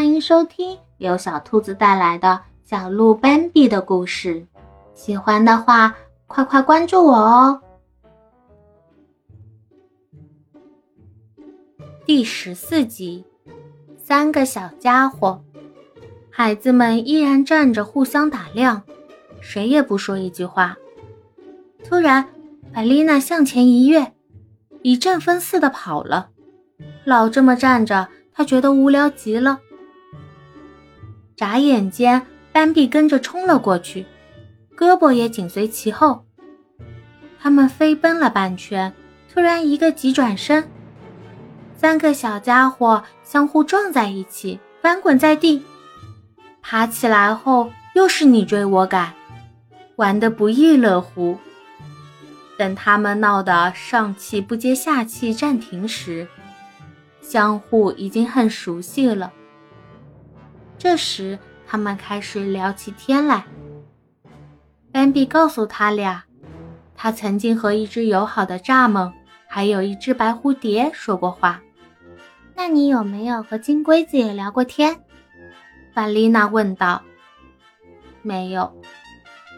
欢迎收听由小兔子带来的小鹿斑比的故事。喜欢的话，快快关注我哦！第十四集，三个小家伙，孩子们依然站着互相打量，谁也不说一句话。突然，百丽娜向前一跃，一阵风似的跑了。老这么站着，她觉得无聊极了。眨眼间，斑比跟着冲了过去，胳膊也紧随其后。他们飞奔了半圈，突然一个急转身，三个小家伙相互撞在一起，翻滚在地。爬起来后，又是你追我赶，玩得不亦乐乎。等他们闹得上气不接下气暂停时，相互已经很熟悉了。这时，他们开始聊起天来。斑比告诉他俩，他曾经和一只友好的蚱蜢，还有一只白蝴蝶说过话。那你有没有和金龟子也聊过天？范丽娜问道。没有，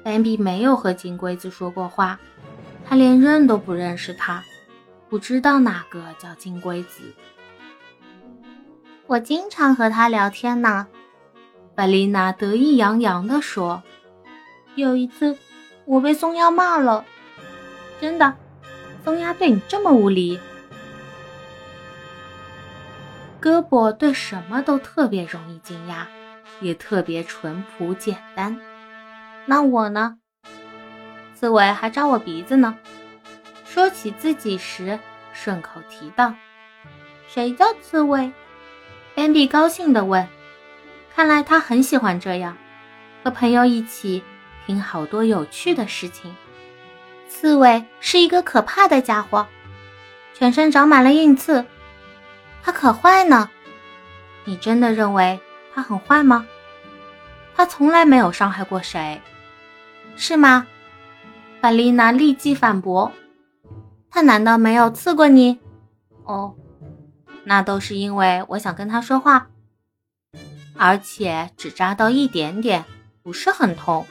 斑比没有和金龟子说过话，他连认都不认识他，不知道哪个叫金龟子。我经常和他聊天呢。巴丽娜得意洋洋地说：“有一次，我被松鸭骂了。真的，松鸭对你这么无礼？”胳膊对什么都特别容易惊讶，也特别淳朴简单。那我呢？刺猬还扎我鼻子呢。说起自己时，顺口提到：“谁叫刺猬？”斑比高兴地问。看来他很喜欢这样，和朋友一起听好多有趣的事情。刺猬是一个可怕的家伙，全身长满了硬刺，它可坏呢。你真的认为它很坏吗？它从来没有伤害过谁，是吗？法丽娜立即反驳：“它难道没有刺过你？哦，那都是因为我想跟它说话。”而且只扎到一点点，不是很痛。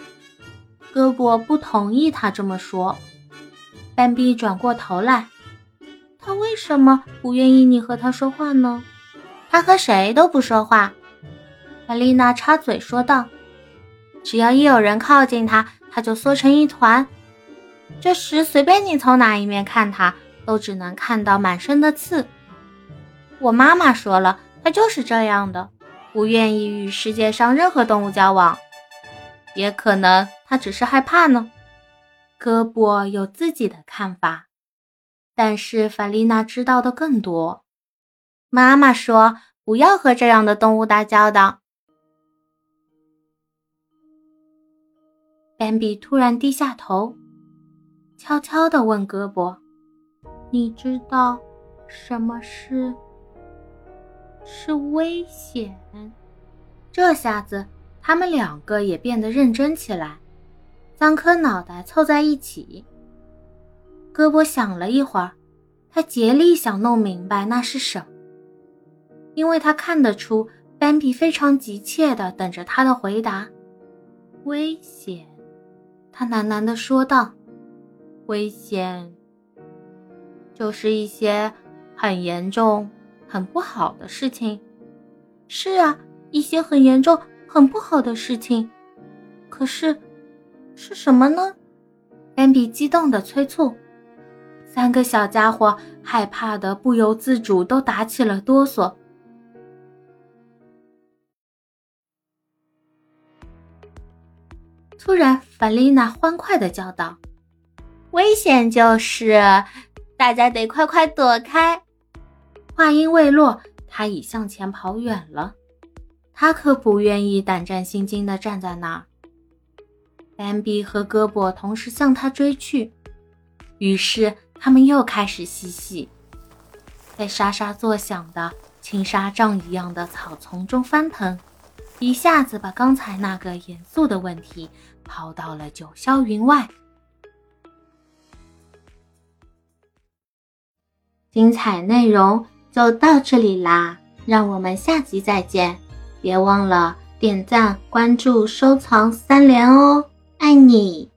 胳膊不同意他这么说。斑比转过头来，他为什么不愿意你和他说话呢？他和谁都不说话。玛丽娜插嘴说道：“只要一有人靠近他，他就缩成一团。这时随便你从哪一面看他，都只能看到满身的刺。我妈妈说了，他就是这样的。”不愿意与世界上任何动物交往，也可能他只是害怕呢。胳膊有自己的看法，但是法丽娜知道的更多。妈妈说不要和这样的动物打交道。斑比突然低下头，悄悄地问胳膊：“你知道什么是？”是危险。这下子，他们两个也变得认真起来，三颗脑袋凑在一起。胳膊想了一会儿，他竭力想弄明白那是什么，因为他看得出斑比非常急切地等着他的回答。危险，他喃喃地说道：“危险，就是一些很严重。”很不好的事情，是啊，一些很严重、很不好的事情。可是，是什么呢？斑比激动的催促，三个小家伙害怕的不由自主都打起了哆嗦。突然，法丽娜欢快的叫道：“危险就是大家得快快躲开。”话音未落，他已向前跑远了。他可不愿意胆战心惊地站在那儿。斑比和胳膊同时向他追去，于是他们又开始嬉戏，在沙沙作响的青纱帐一样的草丛中翻腾，一下子把刚才那个严肃的问题抛到了九霄云外。精彩内容。就到这里啦，让我们下集再见。别忘了点赞、关注、收藏三连哦，爱你！